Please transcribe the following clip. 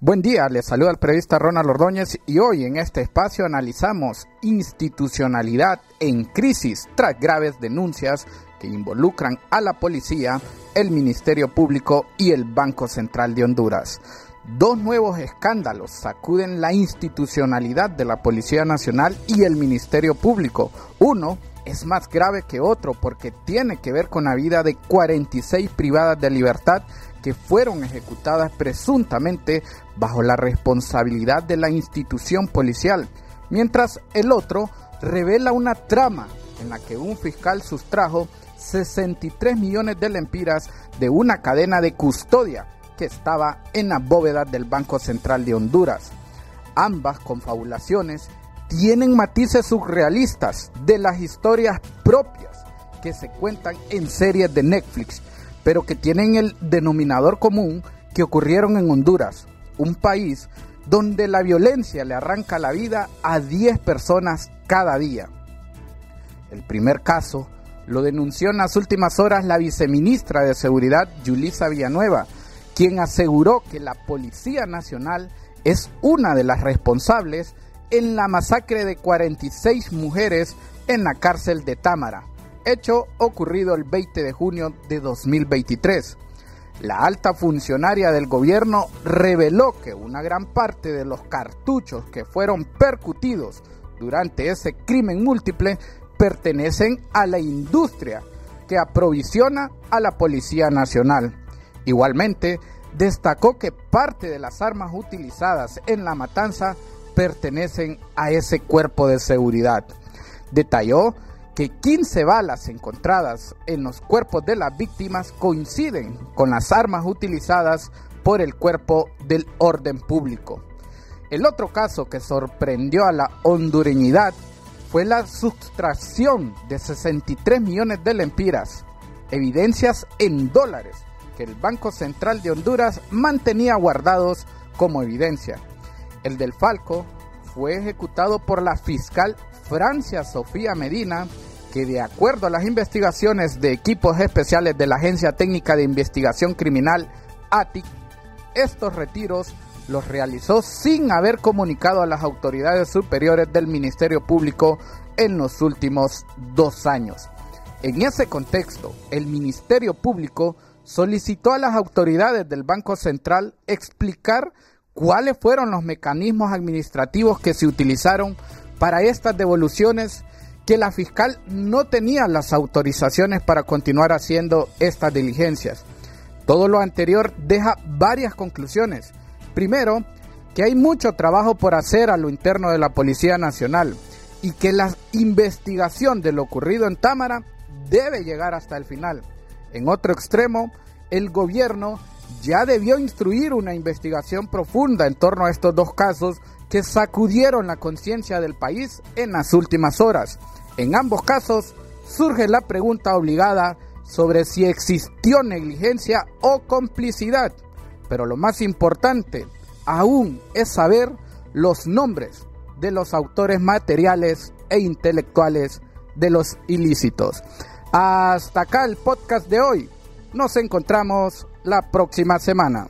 Buen día, les saluda el periodista Ronald Ordóñez y hoy en este espacio analizamos institucionalidad en crisis tras graves denuncias que involucran a la policía, el Ministerio Público y el Banco Central de Honduras. Dos nuevos escándalos sacuden la institucionalidad de la Policía Nacional y el Ministerio Público. Uno es más grave que otro porque tiene que ver con la vida de 46 privadas de libertad que fueron ejecutadas presuntamente bajo la responsabilidad de la institución policial, mientras el otro revela una trama en la que un fiscal sustrajo 63 millones de lempiras de una cadena de custodia que estaba en la bóveda del Banco Central de Honduras. Ambas confabulaciones tienen matices surrealistas de las historias propias que se cuentan en series de Netflix pero que tienen el denominador común que ocurrieron en Honduras, un país donde la violencia le arranca la vida a 10 personas cada día. El primer caso lo denunció en las últimas horas la viceministra de Seguridad, Yulisa Villanueva, quien aseguró que la Policía Nacional es una de las responsables en la masacre de 46 mujeres en la cárcel de Támara, hecho ocurrido el 20 de junio de 2023. La alta funcionaria del gobierno reveló que una gran parte de los cartuchos que fueron percutidos durante ese crimen múltiple pertenecen a la industria que aprovisiona a la Policía Nacional. Igualmente, destacó que parte de las armas utilizadas en la matanza pertenecen a ese cuerpo de seguridad. Detalló que 15 balas encontradas en los cuerpos de las víctimas coinciden con las armas utilizadas por el cuerpo del orden público. El otro caso que sorprendió a la hondureñidad fue la sustracción de 63 millones de lempiras, evidencias en dólares que el Banco Central de Honduras mantenía guardados como evidencia. El del Falco fue ejecutado por la fiscal Francia Sofía Medina que de acuerdo a las investigaciones de equipos especiales de la Agencia Técnica de Investigación Criminal, ATIC, estos retiros los realizó sin haber comunicado a las autoridades superiores del Ministerio Público en los últimos dos años. En ese contexto, el Ministerio Público solicitó a las autoridades del Banco Central explicar cuáles fueron los mecanismos administrativos que se utilizaron para estas devoluciones que la fiscal no tenía las autorizaciones para continuar haciendo estas diligencias. Todo lo anterior deja varias conclusiones. Primero, que hay mucho trabajo por hacer a lo interno de la Policía Nacional y que la investigación de lo ocurrido en Támara debe llegar hasta el final. En otro extremo, el gobierno ya debió instruir una investigación profunda en torno a estos dos casos que sacudieron la conciencia del país en las últimas horas. En ambos casos surge la pregunta obligada sobre si existió negligencia o complicidad, pero lo más importante aún es saber los nombres de los autores materiales e intelectuales de los ilícitos. Hasta acá el podcast de hoy. Nos encontramos la próxima semana.